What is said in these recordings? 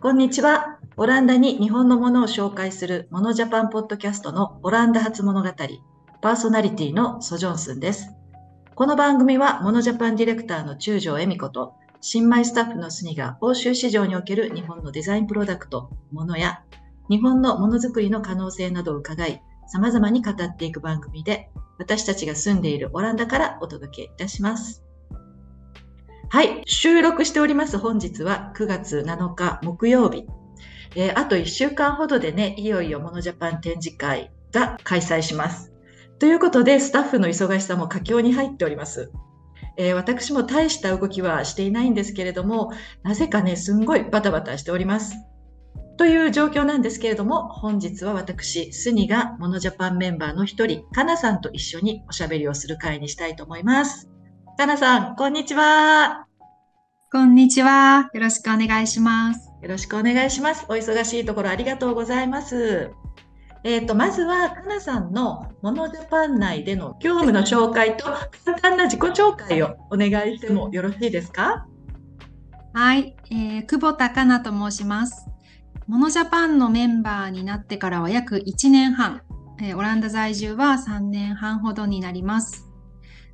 こんにちは。オランダに日本のものを紹介するモノジャパンポッドキャストのオランダ初物語、パーソナリティのソジョンスンです。この番組はモノジャパンディレクターの中条恵美子と新米スタッフのスニが欧州市場における日本のデザインプロダクト、ものや日本のものづくりの可能性などを伺い、様々に語っていく番組で、私たちが住んでいるオランダからお届けいたします。はい、収録しております本日は9月7日木曜日。えー、あと1週間ほどでね、いよいよモノジャパン展示会が開催します。ということで、スタッフの忙しさも佳境に入っております。えー、私も大した動きはしていないんですけれども、なぜかね、すんごいバタバタしております。という状況なんですけれども、本日は私、スニがモノジャパンメンバーの一人、かなさんと一緒におしゃべりをする会にしたいと思います。かなさん、こんにちは。こんにちは。よろしくお願いします。よろしくお願いします。お忙しいところありがとうございます。えっ、ー、と、まずは、かなさんのモノジャパン内での業務の紹介と簡単な自己紹介をお願いしてもよろしいですか？はい、えー、久保田かなと申します。モノジャパンのメンバーになってからは約1年半、えー、オランダ在住は3年半ほどになります。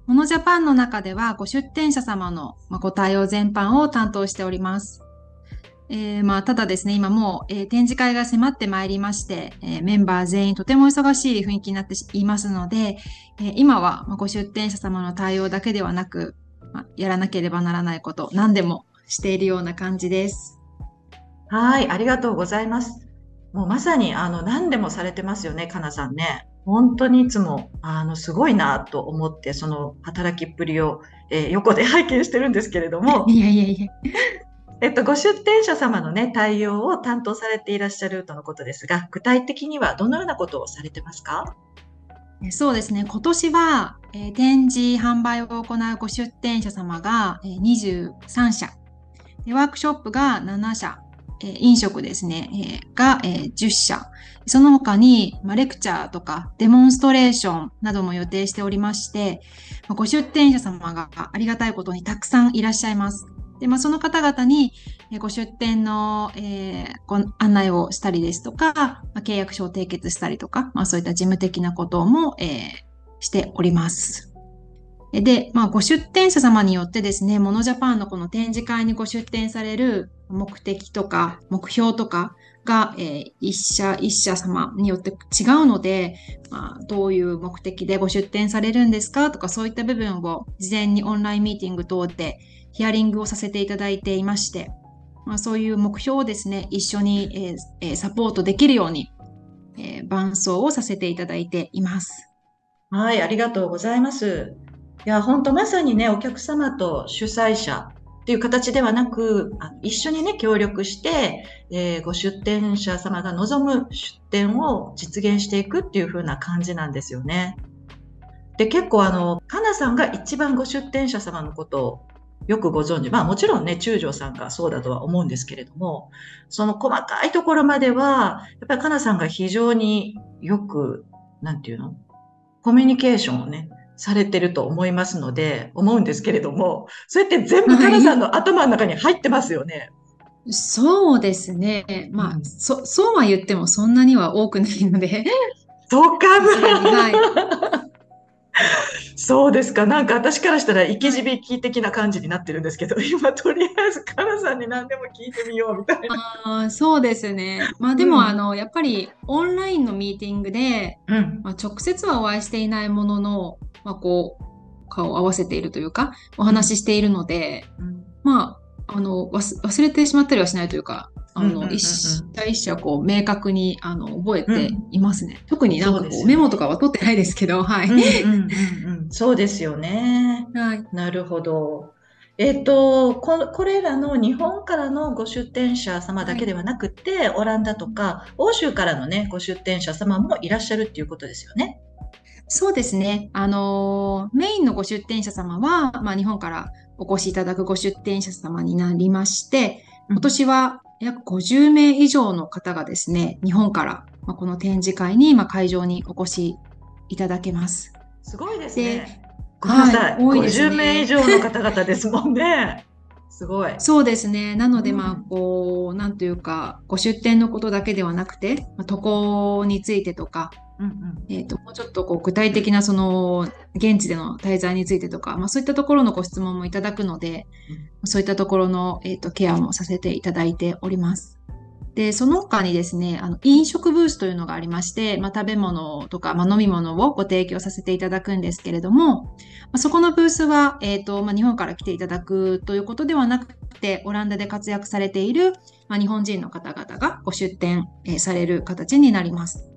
モノジャパンの中ではご出店者様のご対応全般を担当しております。えー、まあ、ただですね、今もう、え、展示会が迫ってまいりまして、え、メンバー全員とても忙しい雰囲気になっていますので、え今は、まご出店者様の対応だけではなく、まやらなければならないこと、何でもしているような感じです。はい、ありがとうございます。もうまさに、あの、何でもされてますよね、かなさんね。本当にいつも、あの、すごいなと思って、その働きっぷりを、えー、横で拝見してるんですけれども。いやいやいや。えっと、ご出店者様のね、対応を担当されていらっしゃるとのことですが、具体的にはどのようなことをされてますか？そうですね。今年は、えー、展示販売を行うご出店者様が、えー、23社、ワークショップが7社、え飲食ですね、えが、え10社。その他に、まレクチャーとかデモンストレーションなども予定しておりまして、まご出店者様がありがたいことにたくさんいらっしゃいます。で、まあ、その方々に、えご出店の、えー、ご案内をしたりですとか、まあ、契約書を締結したりとか、まあ、そういった事務的なことも、え、しております。で、まあ、ご出店者様によってですね、モノジャパンのこの展示会にご出展される目的とか目標とかが、えー、一社一社様によって違うので、まあ、どういう目的でご出展されるんですかとかそういった部分を事前にオンラインミーティング等でヒアリングをさせていただいていまして、まあ、そういう目標をですね、一緒に、えー、サポートできるように、えー、伴走をさせていただいています。はい、ありがとうございます。いや、本当まさにね、お客様と主催者っていう形ではなく、一緒にね、協力して、えー、ご出店者様が望む出店を実現していくっていう風な感じなんですよね。で、結構あの、かなさんが一番ご出店者様のことをよくご存知。まあもちろんね、中条さんがそうだとは思うんですけれども、その細かいところまでは、やっぱりかなさんが非常によく、なんていうの？コミュニケーションをね、されてると思いますので、思うんですけれども、それって全部カナさんの頭の中に入ってますよね。そうですね。まあ、うん、そ、そうは言ってもそんなには多くないので。そうかな。はい。そうですか。なんか私からしたら生き字引的な感じになってるんですけど、今とりあえずカナさんに何でも聞いてみようみたいな。あそうですね。まあでも、うん、あの、やっぱりオンラインのミーティングで、うん、まあ、直接はお会いしていないものの、まあこう、顔を合わせているというか、お話ししているので、うん、まあ、あの忘れてしまったりはしないというか、あの、一社一社こう明確にあの覚えていますね。うん、特になんかこうメモとかは取ってないですけど、はい。そうですよね。はい。なるほど。えっ、とこ、これらの日本からのご出店者様だけではなくて、はい、オランダとか欧州からのね、ご出店者様もいらっしゃるっていうことですよね。そうですね。あのメインのご出店者様は、まあ、日本からお越しいただくご出店者様になりまして、今年は約50名以上の方がですね、日本から、まあ、この展示会に、まあ、会場にお越しいただけます。すごいですね。ごめんなさい。はい、多いですね、50名以上の方々ですもんね。すごい。そうですね。なので、うんまあ、こう、なんというか、ご出店のことだけではなくて、まあ、渡航についてとか、うんうんえっ、と、もうちょっとこう具体的なその、現地での滞在についてとか、まあそういったところのご質問もいただくので、そういったところの、えっ、と、ケアもさせていただいております。で、その他にですね、あの、飲食ブースというのがありまして、まあ食べ物とか、まあ飲み物をご提供させていただくんですけれども、まあ、そこのブースは、えっ、と、まあ日本から来ていただくということではなくて、オランダで活躍されている、まあ、日本人の方々がご出店、えーされる形になります。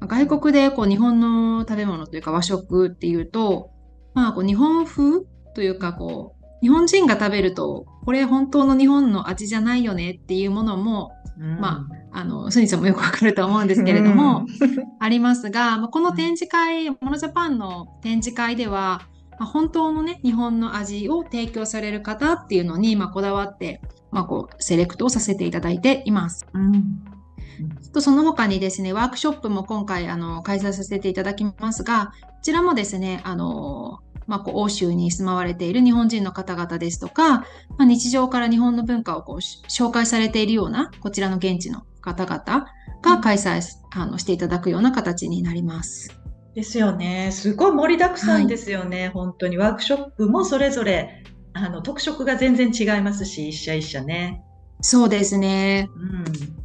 外国でこう日本の食べ物というか和食っていうと、まあこう日本風というかこう、日本人が食べると、これ本当の日本の味じゃないよねっていうものも、うん。まあの、スニさんもよくわかると思うんですけれども、ありますが、まあ、この展示会、モノジャパンの展示会では、まあ、本当のね、日本の味を提供される方っていうのに、まあ、こだわって、まあ、こう、セレクトをさせていただいています。うんとその他にですね、ワークショップも今回あの開催させていただきますが、こちらもですね、あのまあ、こう欧州に住まわれている日本人の方々ですとか、まあ、日常から日本の文化をこうし紹介されているような、こちらの現地の方々が開催あのしていただくような形になります。ですよね。すごい盛りだくさんですよね。本当にワークショップもそれぞれあの特色が全然違いますし、一社一社ね。そうですね。うん。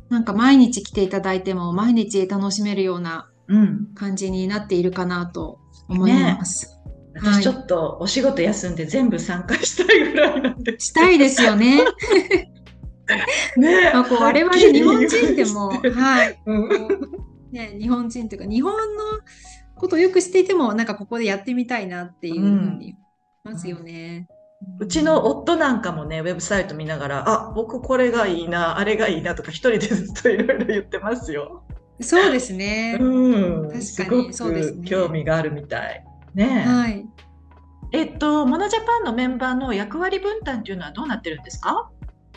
なんか毎日来ていただいても毎日楽しめるようなうん。感じになっているかなと思います。はい私ちょっとお仕事休んで全部参加したいぐらいなんで。したいですよね。ねまあ、こう我々日本人でも、はい、ね、日本人というか日本のことをよく知っていてもなんかここでやってみたいなっていうふうに思いますよね。うちの夫なんかもね、ウェブサイト見ながら、あ、僕これがいいな、あれがいいなとか一人でずっといろいろ言ってますよ。そうですね。うん。確かにすごくそうですね興味があるみたい。ねえ。はい。えっと、モノジャパンのメンバーの役割分担っていうのはどうなってるんですか？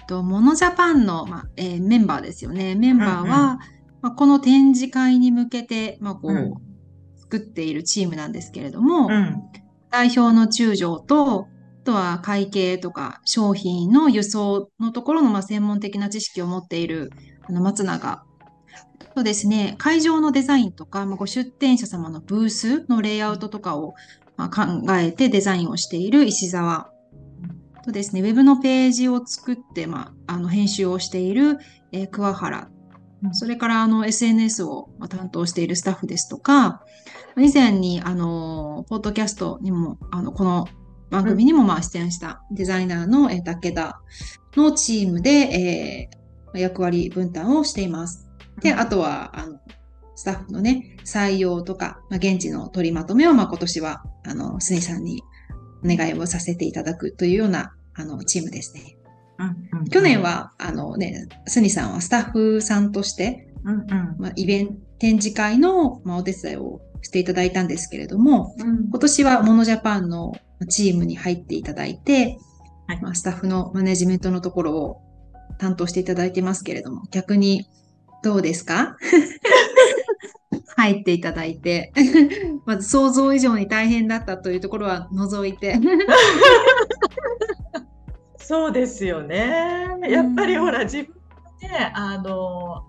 とモノジャパンの、まあえーメンバーですよね。メンバーは、うんうんまあ、この展示会に向けて、まあこううん作っているチームなんですけれども、ん。代表の中条と、あとは会計とか商品の輸送のところのま専門的な知識を持っているあの松永。そうですね、会場のデザインとか、まあ、ご出店者様のブースのレイアウトとかをま考えてデザインをしている石沢。とですね、ウェブのページを作って、まあ、あの編集をしている、えー桑原。それからあの SNS を担当しているスタッフですとか、以前にあのポッドキャストにもあのこの番組にもまあ出演したデザイナーのえー武田のチームで、えー役割分担をしています。で、あとはあのスタッフのね採用とか、まあ、現地の取りまとめをまあ今年はあのスニさんにお願いをさせていただくというようなあのチームですね。去年、はあのねスニさんはスタッフさんとしてうんうんまあ、イベント、展示会の、まあ、お手伝いをしていただいたんですけれども、うん。今年はモノジャパンのチームに入っていただいて、はい。まあ、スタッフのマネジメントのところを担当していただいてますけれども、逆にどうですか？入っていただいて、まず想像以上に大変だったというところは除いて、そうですよね。やっぱりほら、自分で、あの、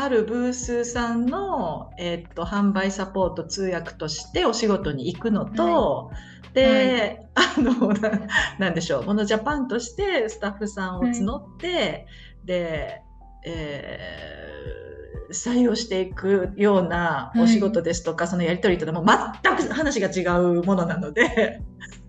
あるブースさんの、えっと、販売サポート通訳としてお仕事に行くのと、で、あのな、なんでしょう、モノジャパンとしてスタッフさんを募って、で、えー採用していくようなお仕事ですとか、そのやり取りというのはもう全く話が違うものなので、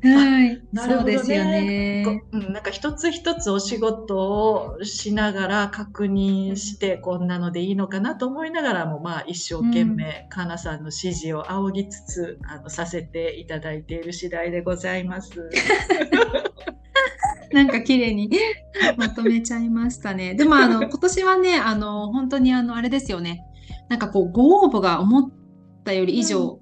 はい、なるほどねそうですよね。こうん、なんか一つ一つお仕事をしながら確認してこんなのでいいのかなと思いながらもまあ一生懸命かなさんの指示を仰ぎつつあのさせていただいている次第でございます。なんか綺麗に まとめちゃいましたね。でもあの今年はね、あの本当にあのあれですよね。なんかこうご応募が思ったより以上、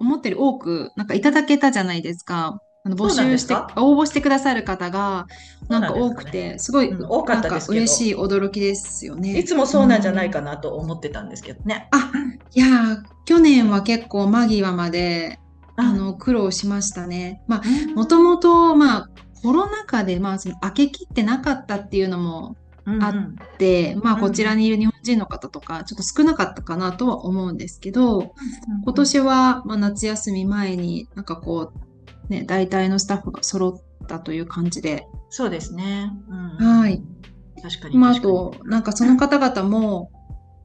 思ったより多くなんかいただけたじゃないですか。あの募集して応募してくださる方がなんか多くて、すごい、うん多かったです嬉しい驚きですよね。いつもそうなんじゃないかなと思ってたんですけどね。あ、いやー去年は結構間際までああの苦労しましたね。まあうん。もともと、まあ、コロナ禍で、まあ、その開けきってなかったっていうのもあって、まあ、こちらにいる日本人の方とか、ちょっと少なかったかなとは思うんですけど、今年は、まあ、夏休み前になんかこう、ね、大体のスタッフが揃ったという感じで、そうですね。うんはい。確かに。まあ、あと、なんかその方々も、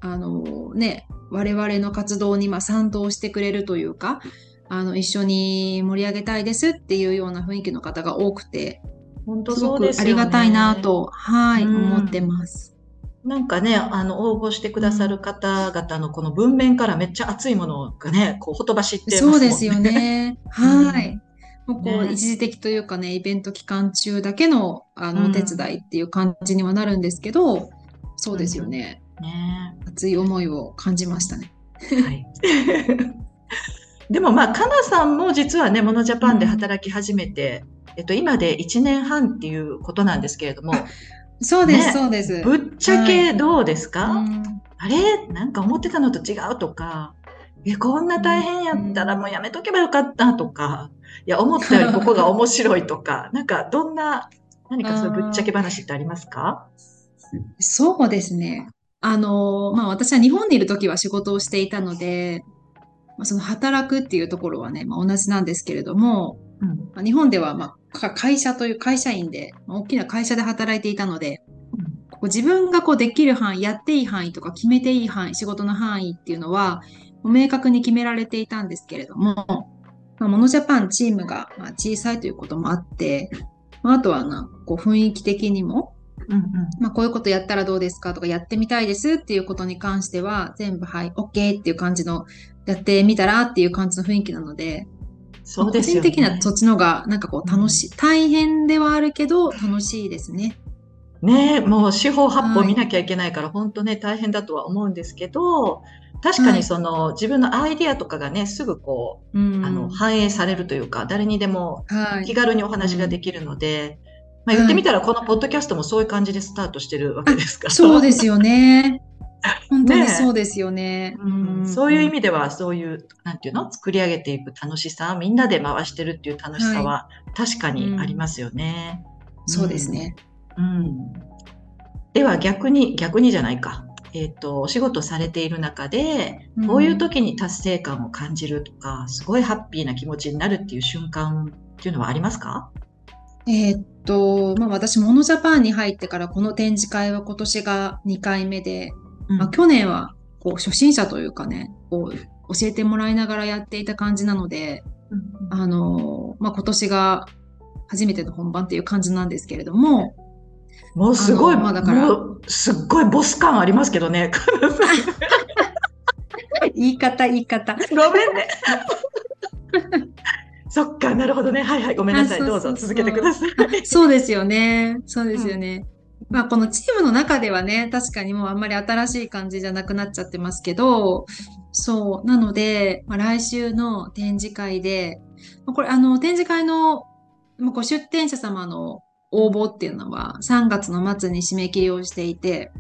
あのね、我々の活動にまあ賛同してくれるというか、あの、一緒に盛り上げたいですっていうような雰囲気の方が多くて、本当すごくそうですよねありがたいなと、はい、うん思ってます。なんかね、あの、応募してくださる方々のこの文面からめっちゃ熱いものがね、こう、ほとばしってますもんね。そうですよ。ね。はい。もうこう、ね。一時的というかね、イベント期間中だけの、あの、うん。お手伝いっていう感じにはなるんですけど、そうですよね。ね。熱い思いを感じましたね。はい。でもまあ、かなさんも実はね、モノジャパンで働き始めて、えっと、今で1年半っていうことなんですけれども、そうです、ねそうです。ぶっちゃけどうですか、うん。あれ？なんか思ってたのと違うとか、え、こんな大変やったらもうやめとけばよかったとか、いや、思ったよりここが面白いとか、なんかどんな、何かそういうぶっちゃけ話ってありますか？そうですね。あの、まあ私は日本にいる時は仕事をしていたので、まあ、その働くっていうところはね、まあ、同じなんですけれども、うん。まあ、日本ではまあか会社という会社員で、まあ大きな会社で働いていたので、こう自分がこうできる範囲、やっていい範囲とか決めていい範囲、仕事の範囲っていうのは、明確に決められていたんですけれども、まあ、モノジャパンチームがまあ小さいということもあって、まあ、あとはな、こう雰囲気的にも、うんうん。まあ、こういうことやったらどうですかとか、やってみたいですっていうことに関しては、全部、はい、OK っていう感じの、やってみたらっていう感じの雰囲気なので、そうですよね。個人的にはそっちのが、なんかこう楽しい、大変ではあるけど、楽しいですね。ねもう四方八方はい見なきゃいけないから、本当ね、大変だとは思うんですけど、確かはいにその、自分のアイディアとかがね、すぐこう、うん。あの、反映されるというか、誰にでもはい気。軽にお話ができるので、まあ言ってみたら、このポッドキャストもそういう感じでスタートしてるわけですから。そうですよね。本当にそうですよね。うんそういう意味では、そういう、なんていうの？作り上げていく楽しさ、みんなで回してるっていう楽しさは、確かにありますよね。そうですね。うん。では逆に、逆にじゃないか。えっ、と、お仕事されている中で、こういう時に達成感を感じるとか、すごいハッピーな気持ちになるっていう瞬間っていうのはありますか？えーっと、まあ私、モノジャパンに入ってからこの展示会は今年が2回目で、うん。まあ、去年はこう初心者というかね、こう教えてもらいながらやっていた感じなので、うん。あのまあ、今年が初めての本番っていう感じなんですけれども、もうすごい、まあだからすっごいボス感ありますけどね。言い方、言い方。ごめんね。そっか、なるほどね。はいはい、ごめんなさい。どうぞ続けてください。そうですよね。そうですよね。まあ、このチームの中ではね、確かにもうあんまり新しい感じじゃなくなっちゃってますけど、そう。なので、まあ、来週の展示会で、まあこれ、あの、展示会の、まあ、ご出展者様の応募っていうのは3月の末に締め切りをしていて、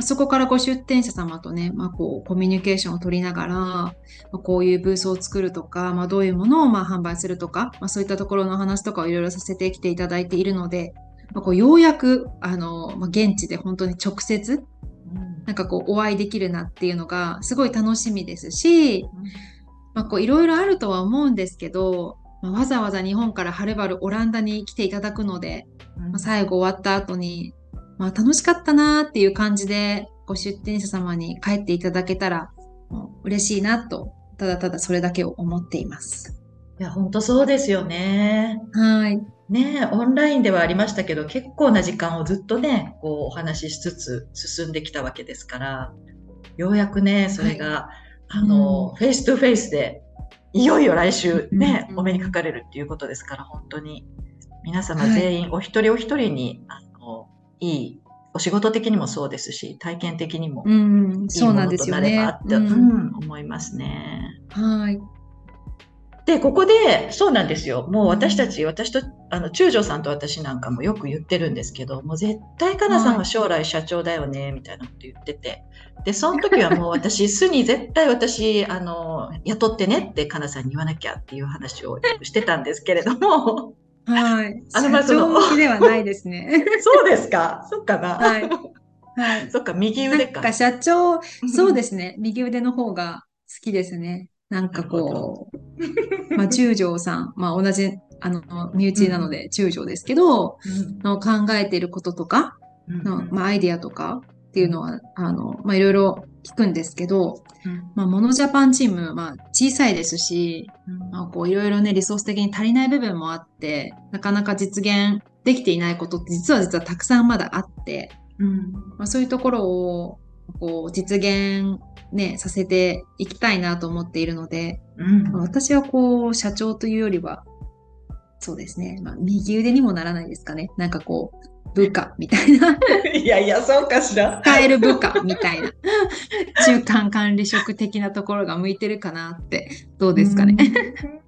そこからご出展者様とね、まあ、こう、コミュニケーションを取りながら、まあ、こういうブースを作るとか、まあ、どういうものをまあ販売するとか、まあ、そういったところの話とかをいろいろさせてきていただいているので、まあ、こうようやく、あの、まあ、現地で本当に直接、なんかこう、お会いできるなっていうのが、すごい楽しみですし、まあ、こう、いろいろあるとは思うんですけど、まあ、わざわざ日本からはるばるオランダに来ていただくので、まあ、最後終わった後に、まあ、楽しかったなーっていう感じで、ご出展者様に帰っていただけたら、嬉しいなと、ただただそれだけを思っています。いや、本当そうですよね。はい。ねオンラインではありましたけど、結構な時間をずっとね、こうお話ししつつ進んできたわけですから、ようやくね、それが、あの、うん face to face で、いよいよ来週ね、うんお目にかかれるっていうことですから、本当に皆様はい全員お一人お一人に、あの、いい、お仕事的にもそうですし、体験的にもうん、いいそうなんものとなればっ。て、ううんん、思いますね。はい。で、ここで、そうなんですよ。もう私たち、私と、あの、中条さんと私なんかもよく言ってるんですけど、もう絶対かなさんは将来社長だよね、みたいなこと言ってて。で、その時はもう私、巣に絶対私、あの、雇ってねってかなさんに言わなきゃっていう話をしてたんですけれども、はい。あのまあの長向きではないですね。そうですか？そっかな。はい。はい。そっか、右な腕か。んか社長、そうですね。右腕の方が好きですね。なんかこう、まあ中条さん、まあ同じ、あの、身内なので中条ですけど、うんの考えていることとか、うんのまあアイディアとかっていうのは、あの、まあいろいろ聞くんですけど、うん。まあモノジャパンチーム、まあ小さいですし、うん。まあこういろいろね、リソース的に足りない部分もあって、なかなか実現できていないことって実は実はたくさんまだあって、うん。まあ、そういうところをこう実現ね、させていきたいなと思っているので、うん。まあ私はこう、社長というよりは、そうですね、まあ、右腕にもならないですかね。なんかこう、部下みたいな、いやいや、そうかしら。使える部下みたいな、中間管理職的なところが向いてるかなって、どうですかね。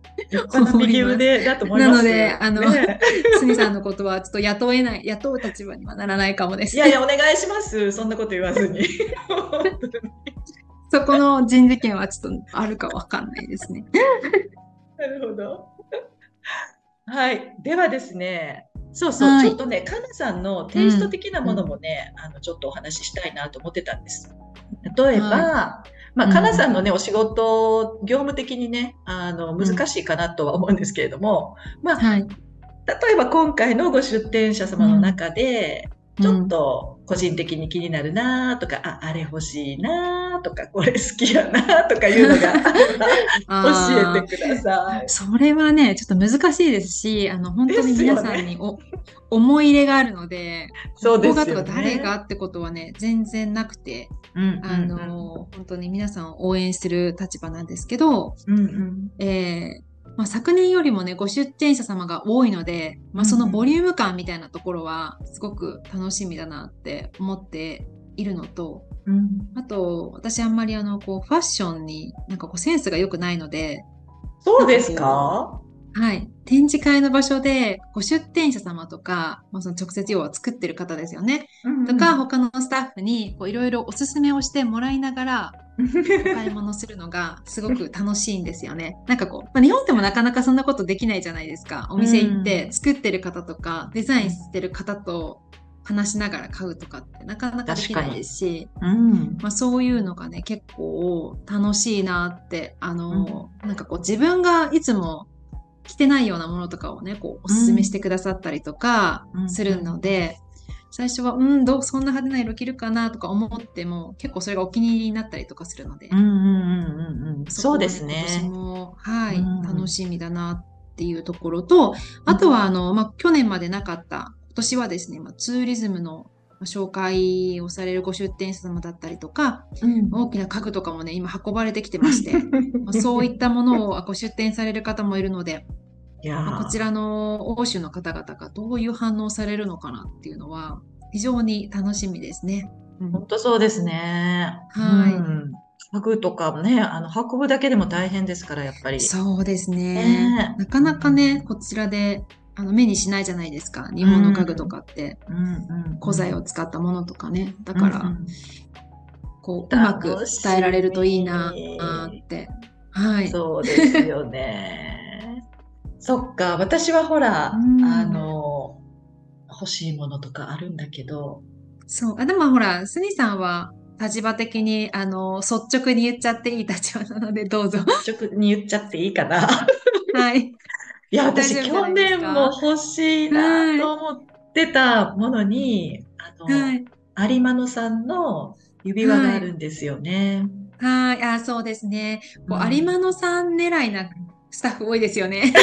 右腕だと思います。なのであのねすみさんのことはちょっと雇えない、雇う立場にはならないかもです。いやいや、お願いします。そんなこと言わずに。そこの人事権はちょっとあるかわかんないですね。なるほど。はい。ではですね、そうそう、はい。ちょっとね、かなさんのテイスト的なものもね、あのちょっとお話ししたいなと思ってたんです。例えば、はまあ、うん。かなさんのね、お仕事、業務的にね、あの難しいかなとは思うんですけれども、まあ、はい。例えば今回のご出店者様の中で、ちょっと、と個人的に気になるなとか、あ、あれ欲しいなとか、これ好きやなとかいうのが 教えてください。それはね、ちょっと難しいですし、あの、本当に皆さんにお、思い入れがあるので、そうですよね。ここがとか誰がってことはね、全然なくて、うん。あの、本当に皆さんを応援する立場なんですけど、うんうん。えーまあ、昨年よりもね、ご出店者様が多いので、まあ、そのボリューム感みたいなところは、すごく楽しみだなって思っているのと、うん。あと、私あんまりあの、こう、ファッションになんかこう、センスが良くないので、そうですか？はい。展示会の場所で、ご出店者様とか、まあ、その直接要は作ってる方ですよね。とか、他のスタッフに、こう、いろいろおすすめをしてもらいながら、お買い物するのがすごく楽しいんですよね。なんかこう、まあ、日本でもなかなかそんなことできないじゃないですか。お店行って作ってる方とか、デザインしてる方と話しながら買うとかってなかなかできないですし、うん。まあ、そういうのがね、結構楽しいなって、あの、なんかこう自分がいつも着てないようなものとかをね、こうおすすめしてくださったりとかうん。するので、最初は、うん、どう、そんな派手な色着るかなとか思っても、結構それがお気に入りになったりとかするので、うんうんうんうんうんそうですね。今年も、はい、うん楽しみだなっていうところと、あとは、あの、まあ、去年までなかった、今年はですね、まあ、ツーリズムの紹介をされるご出店者様だったりとか、うん。大きな家具とかもね、今運ばれてきてまして、まあそういったものをあご出店される方もいるので、まあこちらの欧州の方々がどういう反応されるのかなっていうのは、非常に楽しみですね。うん本当そうですね。はいうん家具とかね、あの運ぶだけでも大変ですから、やっぱり。そうですね。ねえなかなかね、こちらであの目にしないじゃないですか。日本の家具とかって、うんうん古材を使ったものとかね。だから、うんうんこう、うまく伝えられるといいなあって。はい。そうですよね。そっか、私はほら、うんあの、欲しいものとかあるんだけど、そう。あ、でもほら、スニさんは立場的に、あの、率直に言っちゃっていい立場なので、どうぞ。直に言っちゃっていいかな。はい。いや、私、去年も欲しいなと思ってたものに、あの、はい。有馬野さんの指輪があるんですよね。はい。あ、そうですね。こううん有馬野さん狙いなスタッフ多いですよね。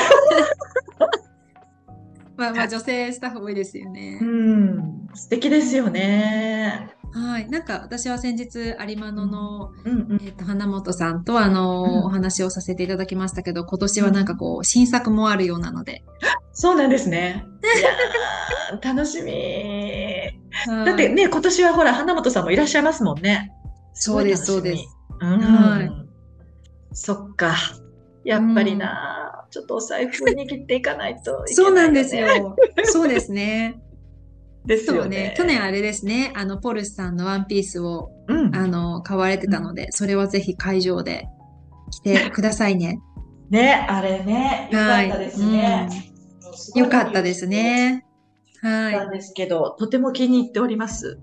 まあまあ女性スタッフ多いですよねう。ん、素敵ですよね。はい。なんか私は先日有馬野の、うんうん。えっと、花本さんとあの、うんお話をさせていただきましたけど、今年はなんかこう、新作もあるようなので。そうなんですね。楽しみ。だだってね、今年はほら、花本さんもいらっしゃいますもんね。そうですそうです。うん。はいそっか。やっぱりな、ちょっとお財布握っていかないといけそうなよねないんです。よ。そうですね。ですそうねよね。。去年あれですね、あの、ポルスさんのワンピースを、うん。あの、買われてたので、それはぜひ会場で着てくださいね。ね、あれね、よかったですね。うんよかったですね。はなんですけど、とても気に入っております。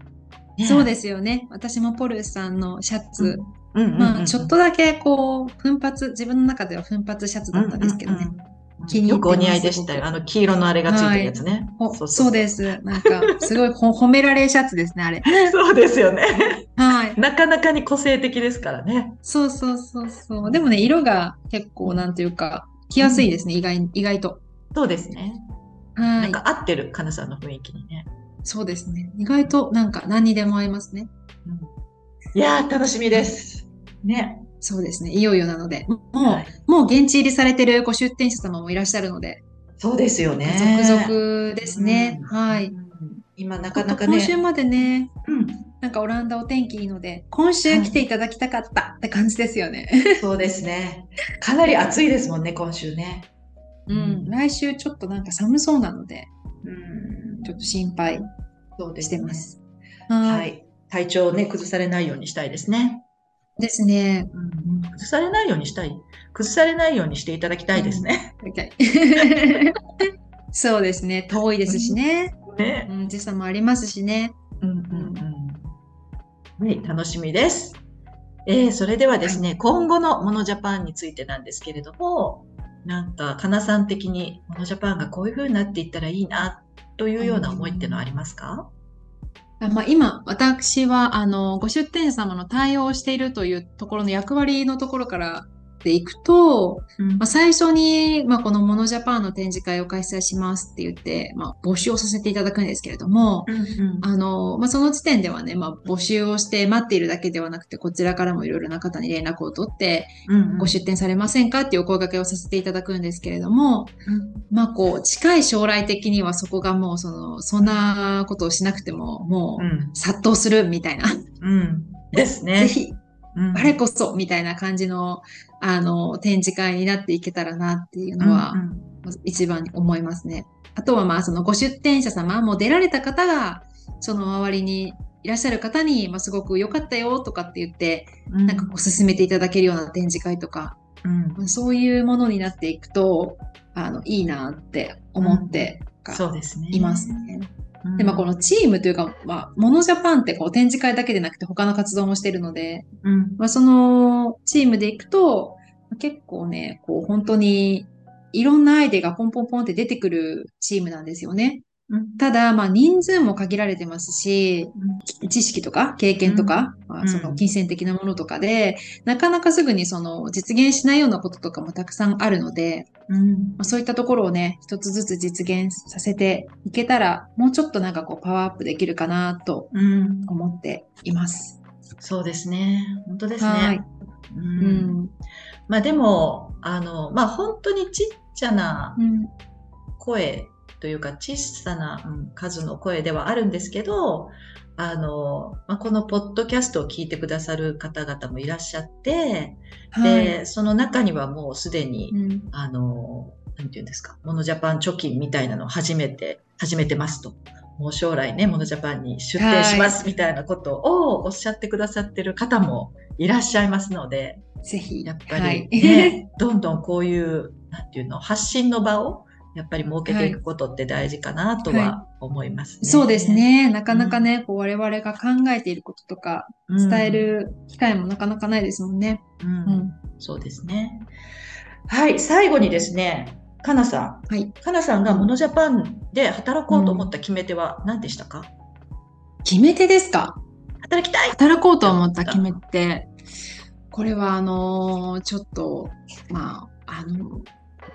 い。そうですすよね。私もポルさんのシャツ、うんうんうんまあ、ちょっとだけこう、奮発、自分の中では奮発シャツだったんですけどね。うんうんよくお似合いでしたよ。あの黄色のあれがついてるやつね。ほそうです。なんか、すごいほ褒められシャツですね、あれ。そうですよね。はい。なかなかに個性的ですからね。そうそうそうそう。でもね、色が結構、なんていうか、着やすいですね、意外意外と。そうですね。はなんい。か合ってる、かなさんの雰囲気にね。そうですね。意外となんか何にでも合いますね。いやー、楽しみです。ね。そうですね。いよいよなので。もう、はいもう現地入りされてるご出店者様もいらっしゃるので、そうですよね。続々ですね。うんはい。。今なかなかね。今週までね、うんなんかオランダお天気いいので、今週来ていただきたかったって感じですよね。そうですね。かなり暑いですもんね、今週ね。うん。来週ちょっとなんか寒そうなので、うんちょっと心配してます。ははい。い。体調をね、崩されないようにしたいですね。ですね。崩されないようにしたい。崩されないようにしていただきたいですね。Okay そうですね。遠いですしね。ね。うん、時差もありますしね。うんうんうん。はい、楽しみです。えー、それではですね、今後のモノジャパンについてなんですけれども、なんか、かなさん的にモノジャパンがこういう風になっていったらいいな、というような思いっていうのはありますか？あまあ、今、私は、あの、ご出店様の対応をしているというところの役割のところからでいくと、うん。まあ、最初に、まあ、このモノジャパンの展示会を開催しますって言って、まあ、募集をさせていただくんですけれども、うんうん。あの、まあ、その時点ではね、まあ、募集をして待っているだけではなくて、こちらからもいろいろな方に連絡を取って、うんご出展されませんかっていうお声掛けをさせていただくんですけれども、うん。まあこう、近い将来的にはそこがもうその、そんなことをしなくても、もううん殺到するみたいな、うん。ですね。ぜひ、うん。あれこそみたいな感じの、あの、展示会になっていけたらなっていうのは、一番に思いますね。あとはまあそのご出展者様、もう出られた方が、その周りにいらっしゃる方に、まあ、すごく良かったよとかって言って、うんなんかこう進めていただけるような展示会とか、うんまあそういうものになっていくと、あの、いいなって思ってがそうですね。います。で、まあ、このチームというか、まあ、モノジャパンってこう展示会だけでなくて他の活動もしてるので、うん、まあ、そのチームでいくと、まあ結構ね、こう本当にいろんなアイデアがポンポンポンって出てくるチームなんですよね。うんただ、まあ人数も限られてますし、知識とか経験とか、まあ、その金銭的なものとかで、なかなかすぐにその実現しないようなこととかもたくさんあるので、うんまあ、そういったところをね、一つずつ実現させていけたら、もうちょっとなんかこうパワーアップできるかなとうん、思っています。そうですね。本当ですね。はい。ううんん。まあでも、あの、まあ本当にちっちゃなうん。声というか小さな、うん数の声ではあるんですけど、あの、まあ、このポッドキャストを聞いてくださる方々もいらっしゃって、はい。で、その中にはもうすでに、うん。あの、なんていうんですか、モノジャパン貯金みたいなのを始めて、始めてますと。もう将来ね、モノジャパンに出店しますみたいなことをおっしゃってくださってる方もいらっしゃいますので、ぜひ。やっぱはいり、ね、どんどんこういう、なんていうの、発信の場を、やっぱり設けていくことって大事かなとは思いますね。そうです。ね。なかなかね、こう我々が考えていることとか伝える機会もなかなかないですもんね。うん。ううんん。そうですね。はい、最後にですね、かなさん。はい。かなさんがモノジャパンで働こうと思った決め手は何でしたか、決め手ですか？働きたい働こうと思った決め手。これはあのーちょっと、まあ、あの、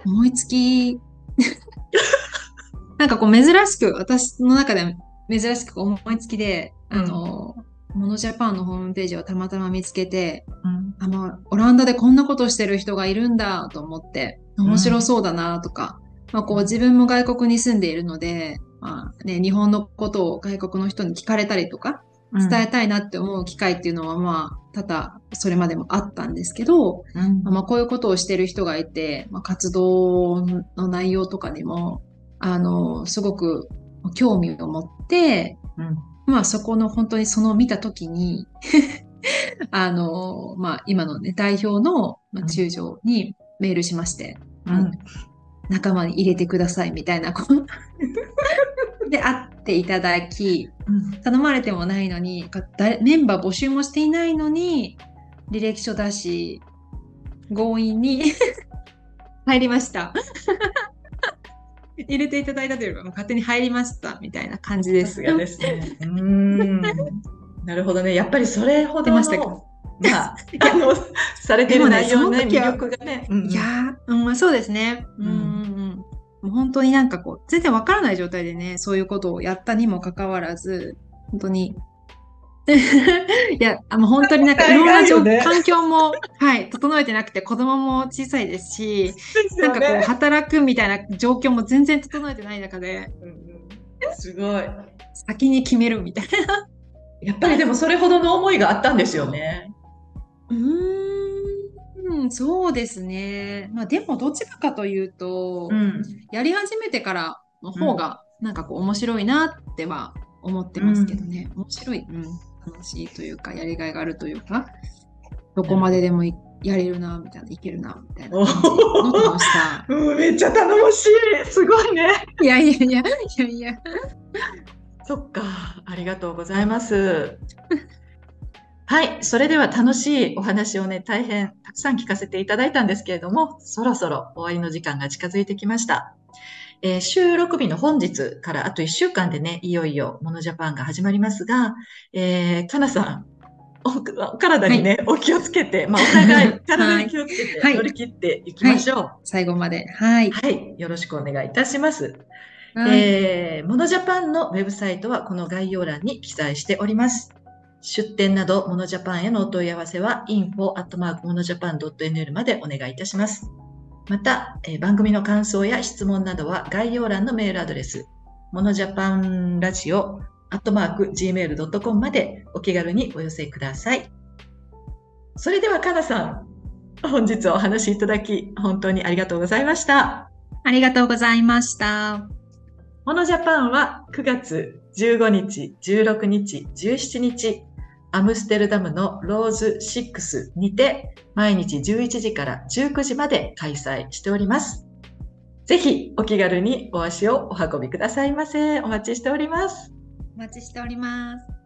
思いつき、なんかこう珍しく、私の中で珍しく思いつきで、あの、モノジャパンのホームページをたまたま見つけて、うん。あ、まあ、オランダでこんなことしてる人がいるんだと思って、面白そうだなとか、まあこう自分も外国に住んでいるので、まあね、日本のことを外国の人に聞かれたりとか、伝えたいなって思う機会っていうのはまあ、多々それまでもあったんですけど、うん。まあこういうことをしてる人がいて、まあ、活動の内容とかにも、あの、すごく興味を持って、うん。まあそこの本当にその見たときに、あの、まあ今のね、代表の中条にメールしまして、うん。仲間に入れてくださいみたいな、で、会っていただき、頼まれてもないのに、メンバー募集もしていないのに、履歴書出し、強引に 入りました 入れていただいたというか、勝手に入りましたみたいな感じです。がですね。うん。なるほどね。やっぱりそれほどの、まあ、あの、されてる内容の、ね、魅力がね。いや、うん、そうですね。うん、うん、もう本当になんかこう、全然わからない状態でね、そういうことをやったにもかかわらず、本当に いや、あの本当になんかいろんな、ね、環境も、はい、整えてなくて子供も小さいですし、すね、なんかこう働くみたいな状況も全然整えてない中で、うんうん、すごい。先に決めるみたいな。やっぱりでもそれほどの思いがあったんですよね。うん、そうですね。まあでもどちらかというと、うん、やり始めてからの方がなんかこう面白いなっては思ってますけどね。面白い。うん楽しいというか、やりがいがあるというか、どこまででもやれるな、みたいな、いけるな、みたいなしさ。うん、めっちゃ頼もしい。すごいね。いやいやいや、いやいや。そっか、ありがとうございます。はい、それでは楽しいお話をね、大変たくさん聞かせていただいたんですけれども、そろそろ終わりの時間が近づいてきました。えー、収録日の本日からあと1週間でね、いよいよモノジャパンが始まりますが、えー、かなさん、お体にね、はい、お気をつけて、まあ、お互い 体に気をつけて乗り切っていきましょう。はいはい、最後まで。はい。はい。よろしくお願いいたします。えー、モノジャパンのウェブサイトはこの概要欄に記載しております。出店など、モノジャパンへのお問い合わせは、info.monojapan.nl までお願いいたします。また、えー、番組の感想や質問などは概要欄のメールアドレス、モノジャパンラジオアットマーク gmail.com までお気軽にお寄せください。それでは、かなさん、本日お話しいただき、本当にありがとうございました。ありがとうございました。モノジャパンは9月15日、16日、17日、アムステルダムのローズ6にて毎日11時から19時まで開催しております。ぜひお気軽にお足をお運びくださいませ。お待ちしております。お待ちしております。